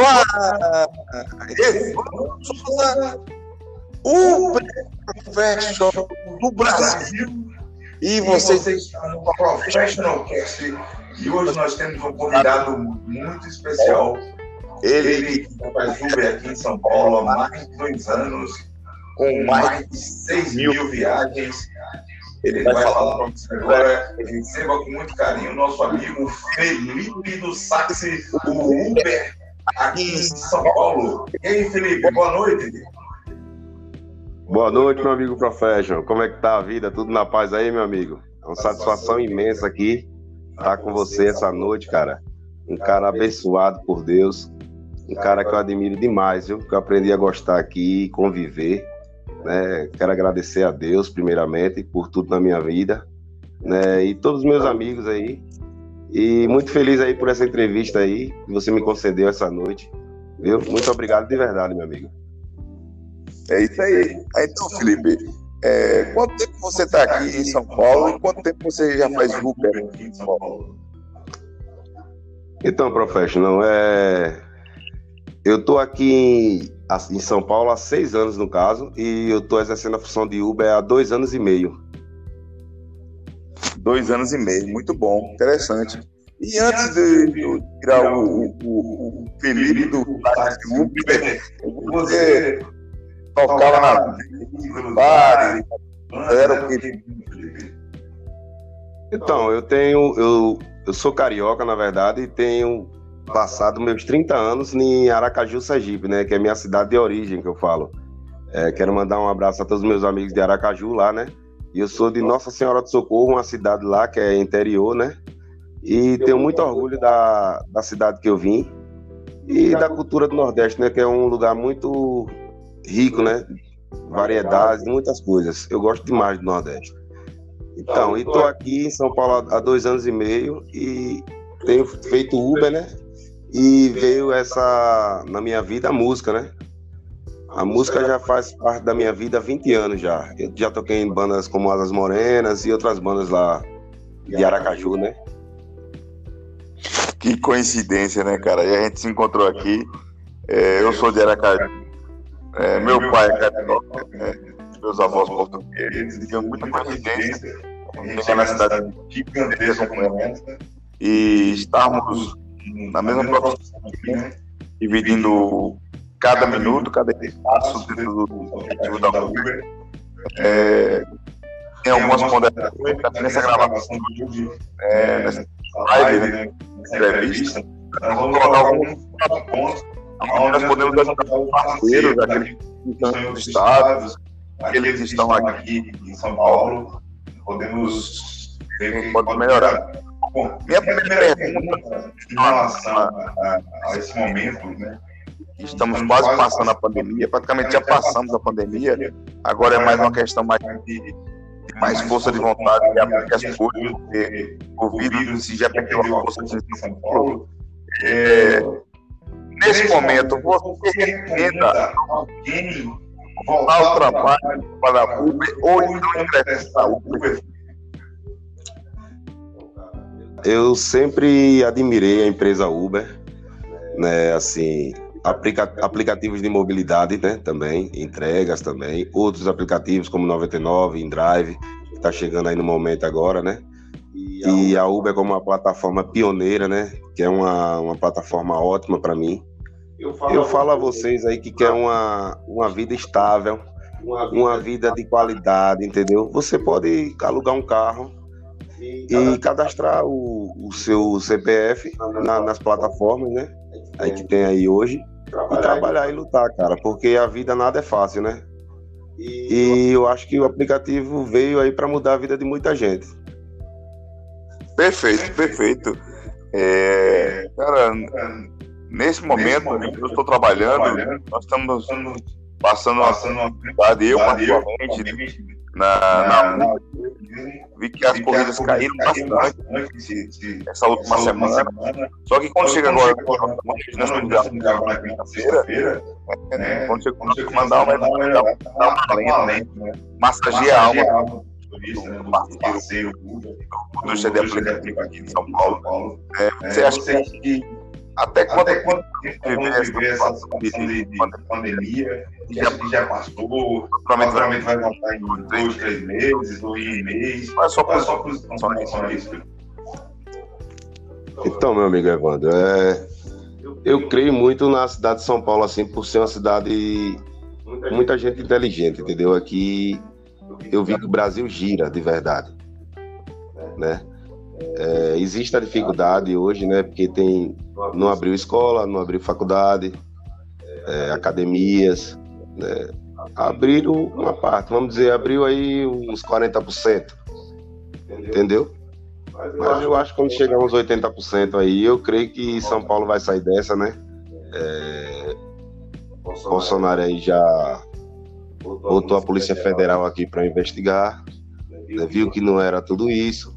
Fala, o Professional do Brasil. E vocês estão no Professional Cast. E hoje nós temos um convidado muito especial. Ele faz Uber aqui em São Paulo há mais de dois anos, com mais de 6 mil viagens. Ele vai falar para você agora. Receba com muito carinho o nosso amigo Felipe do Saxe, o Uber aqui em São Paulo. E aí, Felipe, boa noite. Boa noite, meu amigo Professional. Como é que tá a vida? Tudo na paz aí, meu amigo? É uma satisfação imensa aqui estar com você essa noite, cara. Um cara abençoado por Deus. Um cara que eu admiro demais, viu? Que eu aprendi a gostar aqui, conviver. Né? Quero agradecer a Deus, primeiramente, por tudo na minha vida. Né? E todos os meus amigos aí, e muito feliz aí por essa entrevista aí que você me concedeu essa noite. Viu? Muito obrigado de verdade, meu amigo. É isso aí. Então, Felipe, é, quanto tempo você está aqui em São Paulo e quanto tempo você já faz Uber aqui em São Paulo? Então, professional, é... eu estou aqui em, em São Paulo há seis anos, no caso, e eu estou exercendo a função de Uber há dois anos e meio. Dois anos e meio, muito bom, interessante. E antes de tirar o, o, o Felipe do Uber, você tocava na no bar, era o que? Então, eu tenho, eu, eu sou carioca, na verdade, e tenho passado meus 30 anos em Aracaju, Sergipe, né, que é minha cidade de origem, que eu falo. É, quero mandar um abraço a todos os meus amigos de Aracaju lá, né, e eu sou de Nossa Senhora do Socorro, uma cidade lá que é interior, né? E tenho muito orgulho da, da cidade que eu vim e da cultura do Nordeste, né? Que é um lugar muito rico, né? Variedades, muitas coisas. Eu gosto demais do Nordeste. Então, e estou aqui em São Paulo há dois anos e meio e tenho feito Uber, né? E veio essa, na minha vida, a música, né? A música já faz parte da minha vida há 20 anos já. Eu já toquei em bandas como Asas Morenas e outras bandas lá de Aracaju, né? Que coincidência, né, cara? E a gente se encontrou aqui. É, eu sou de Aracaju. É, meu pai é carioca, né? meus avós portugueses. Tivemos muita coincidência. A gente é uma cidade gigantesca como. E estarmos na mesma profissão, né? dividindo cada minuto, cada espaço dentro do objetivo da Uber. É, tem algumas ponderações nessa gravação de hoje, é, nessa live, né, nessa entrevista. Nós vamos colocar alguns pontos onde nós podemos ajudar os parceiros, aqueles que estão nos estados, aqueles que estão aqui em São Paulo, podemos ver pode melhorar. Bom, minha primeira pergunta em relação a, a esse momento, né? Estamos quase passando a pandemia, praticamente já passamos a pandemia. Agora é mais uma questão mais de, mais força de vontade de abrir as coisas, porque o vírus já perdeu a força de São Paulo. É, nesse momento, você recomenda alguém voltar ao trabalho para a Uber ou então ingressar a Uber? Eu sempre admirei a empresa Uber, né? Assim, aplica aplicativos de mobilidade, né, também, entregas também, outros aplicativos como 99, InDrive, que está chegando aí no momento agora, né, e a Uber como uma plataforma pioneira, né, que é uma, uma plataforma ótima para mim. Eu falo, Eu falo a vocês aí que quer uma, uma vida estável, uma vida de qualidade, entendeu? Você pode alugar um carro e cadastrar o, o seu CPF na, nas plataformas, né? Aí que tem aí hoje e trabalhar e lutar, cara, porque a vida nada é fácil, né? E eu acho que o aplicativo veio aí para mudar a vida de muita gente. Perfeito, perfeito. É, cara, nesse momento eu estou trabalhando, nós estamos passando uma atividade, eu particularmente, na, na, vi que as corridas caíram bastante essa última semana. Só que quando chega agora, nós estamos quinta-feira, quando chega o mandar uma dar uma lenta, massagear a alma do parceiro do CD aplicativo aqui de São Paulo. É, você acha que Até quando, Até quando vamos viver essa situação de, de pandemia, que já, que já passou, provavelmente vai voltar em dois, três meses, ou em um mês. Qual é a sua posição com relação a isso? Então, meu amigo Evandro, é... eu creio muito na cidade de São Paulo, assim, por ser uma cidade muita gente inteligente, entendeu? Aqui eu vi que o Brasil gira de verdade, né? É, existe a dificuldade hoje, né? Porque tem não abriu escola, não abriu faculdade, é, academias, né? Abriram uma parte, vamos dizer, abriu aí uns 40%, entendeu? Mas eu acho que quando chegar uns 80% aí, eu creio que São Paulo vai sair dessa, né? É, Bolsonaro aí já botou a Polícia Federal aqui para investigar, né? viu que não era tudo isso.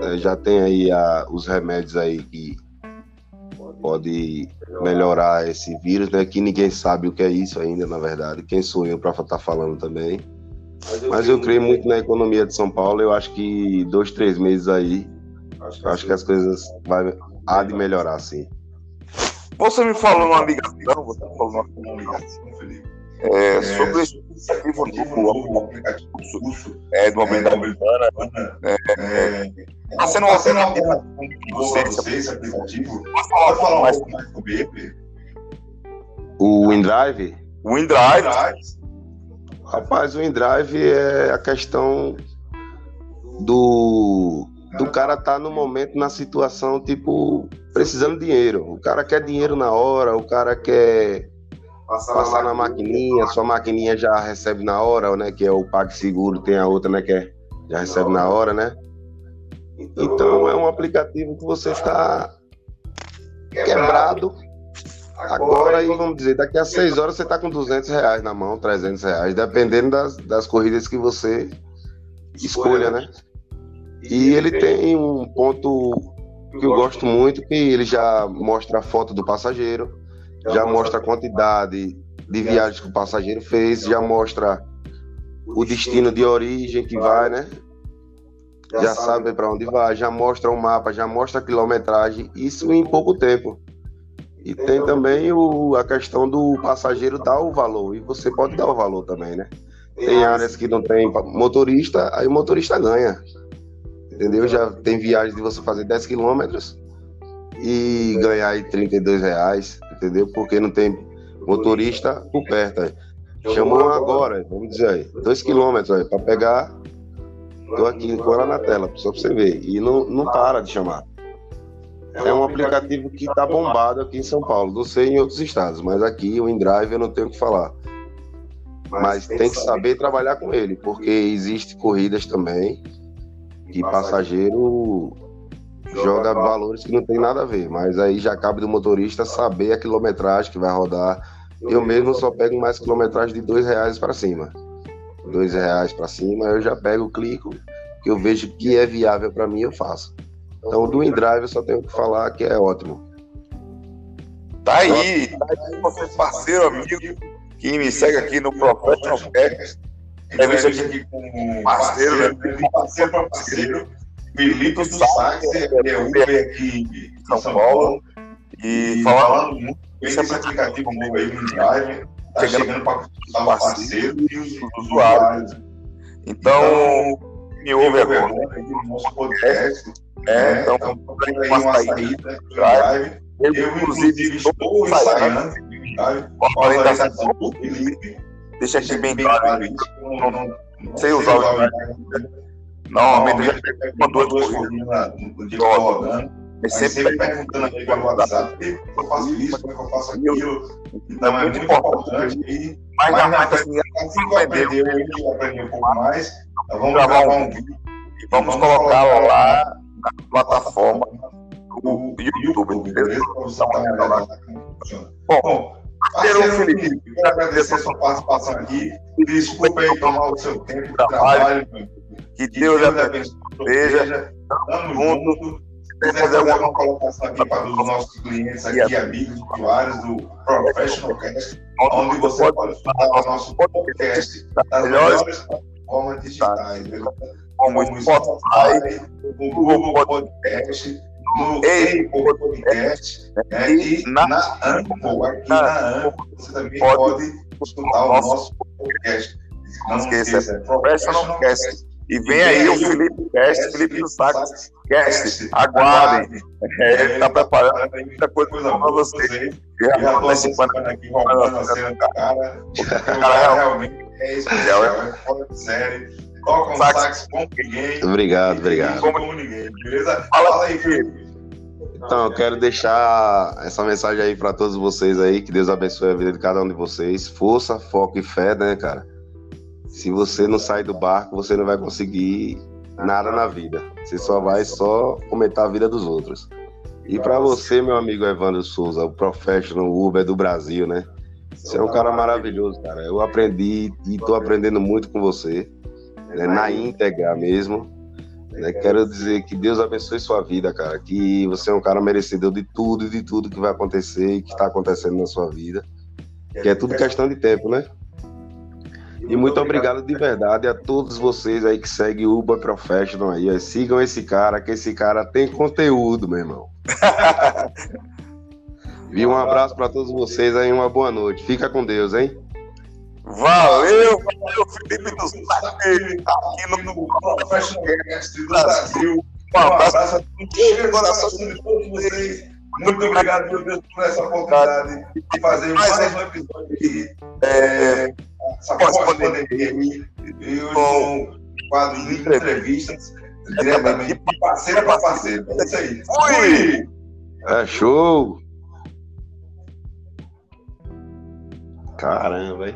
É, já tem aí a, os remédios aí que pode melhorar esse vírus, né? Que ninguém sabe o que é isso ainda, na verdade. Quem sou eu para estar tá falando também? Mas eu creio muito na economia de São Paulo. Eu acho que dois, três meses aí, acho que as coisas vai há de melhorar, sim. Você me falou numa ligação, você falou numa ligação, Felipe, é, é, sobre esse aplicativo novo, aplicativo é, do momento da Urbana. Está sendo um aplicativo você, esse aplicativo. Pode falar mais sobre ele? O InDrive? O InDrive. Rapaz, o InDrive é a questão do do cara tá no momento na situação tipo precisando de dinheiro. O cara quer dinheiro na hora, o cara quer passar, passar na, maquininha, sua maquininha já recebe na hora, né? Que é o PagSeguro, tem a outra, né? Que é, já recebe na hora, né? Então é um aplicativo que você está quebrado agora e vamos dizer, daqui a seis horas você está com 200 reais na mão, 300 reais, dependendo das, das corridas que você escolha, né? E ele tem um ponto que eu gosto muito, que ele já mostra a foto do passageiro, já mostra a quantidade de viagens que o passageiro fez, já mostra o destino de origem que vai, né? Já sabe para onde vai, já mostra o mapa, já mostra a quilometragem, isso em pouco tempo. E tem também o, a questão do passageiro dar o valor, e você pode dar o valor também, né? Tem áreas que não tem motorista, aí o motorista ganha. Entendeu? Já tem viagens de você fazer 10 quilômetros e ganhar aí 32 reais, entendeu? Porque não tem motorista por perto. Chamou agora, vamos dizer aí, 2 quilômetros para pegar. Tô aqui com ela na tela, só para você ver. E não, não para de chamar. É um aplicativo que está bombado aqui em São Paulo. Não sei em outros estados, mas aqui o InDrive eu não tenho o que falar. Mas tem que saber trabalhar com ele, porque existe corridas também que passageiro joga valores que não tem nada a ver, mas aí já cabe do motorista saber a quilometragem que vai rodar. Eu mesmo só pego mais quilometragem de dois reais para cima. Dois reais para cima, eu já pego, clico, que eu vejo que é viável para mim, eu faço. Então, do InDrive eu só tenho que falar que é ótimo. Tá aí, tá aí você parceiro, amigo, que me segue aqui no Professional Cast. Entrevista aqui com parceiro, né? Parceiro para parceiro. Felipe do Sax, é Uber aqui em São Paulo. E falando muito esse aplicativo novo aí, o Drive, tá chegando para o parceiro e os usuários. Então, me ouve agora. No nosso podcast. É, então, tem uma saída do Drive. Eu, inclusive, estou ensaiando com a orientação do Felipe. Deixa aqui bem claro. Não sei usar o Drive. Normalmente eu já pego uma duas corridas dia rodando. Mas sempre perguntando aqui pelo WhatsApp, eu faço isso, como é que eu faço aquilo. Então é muito importante. E, mas na rata, assim, assim que eu aprender, eu aprendi um pouco mais. Então vamos gravar um vídeo e vamos colocar lá na plataforma do YouTube, beleza? Bom, parceiro Felipe, quero agradecer a sua participação aqui. Desculpe aí tomar o seu tempo de trabalho. Que Deus abençoe. Tamo junto. Se quiser fazer alguma colocação aqui para os nossos clientes aqui, amigos, usuários do Professional Cast, onde você pode escutar o nosso podcast das melhores plataformas digitais, como o Spotify, o Google Podcast, no Ei Podcast né, e na, na Anchor, aqui na Anchor, você também pode escutar o nosso podcast. Não esqueça, Professional Cast. E vem aí o Felipe Cast, Felipe do Sax Cast. Aguardem. É, ele está preparando muita coisa para vocês. Já estou participando aqui, roubando a cena do cara. O cara realmente é especial, é fora de série. Toca um sax como ninguém. Obrigado, obrigado. Como ninguém, beleza? Fala aí, Felipe. Então, eu quero deixar essa mensagem aí para todos vocês aí, que Deus abençoe a vida de cada um de vocês. Força, foco e fé, né, cara? Se você não sair do barco, você não vai conseguir nada na vida. Você só vai só comentar a vida dos outros. E para você, meu amigo Evandro Souza, o professional Uber do Brasil, né? Você é um cara maravilhoso, cara. Eu aprendi e estou aprendendo muito com você, né? na íntegra mesmo. Né? Quero dizer que Deus abençoe sua vida, cara. Que você é um cara merecedor de tudo e de tudo que vai acontecer e que está acontecendo na sua vida. Que é tudo questão de tempo, né? E muito obrigado de verdade a todos vocês aí que seguem o Uber Professional aí. Sigam esse cara, que esse cara tem conteúdo, meu irmão. E um abraço para todos vocês aí, uma boa noite. Fica com Deus, hein? Valeu, valeu, Felipe dos Saques, aqui no Professional Brasil. Um abraço a todos, coração de todos vocês. Muito obrigado, meu Deus, por essa oportunidade de fazer mais um episódio aqui. É, essa pós-pandemia aí. Eu com quadros de entrevistas diretamente de parceiro para parceiro. É isso aí. Fui! É show! Caramba, hein?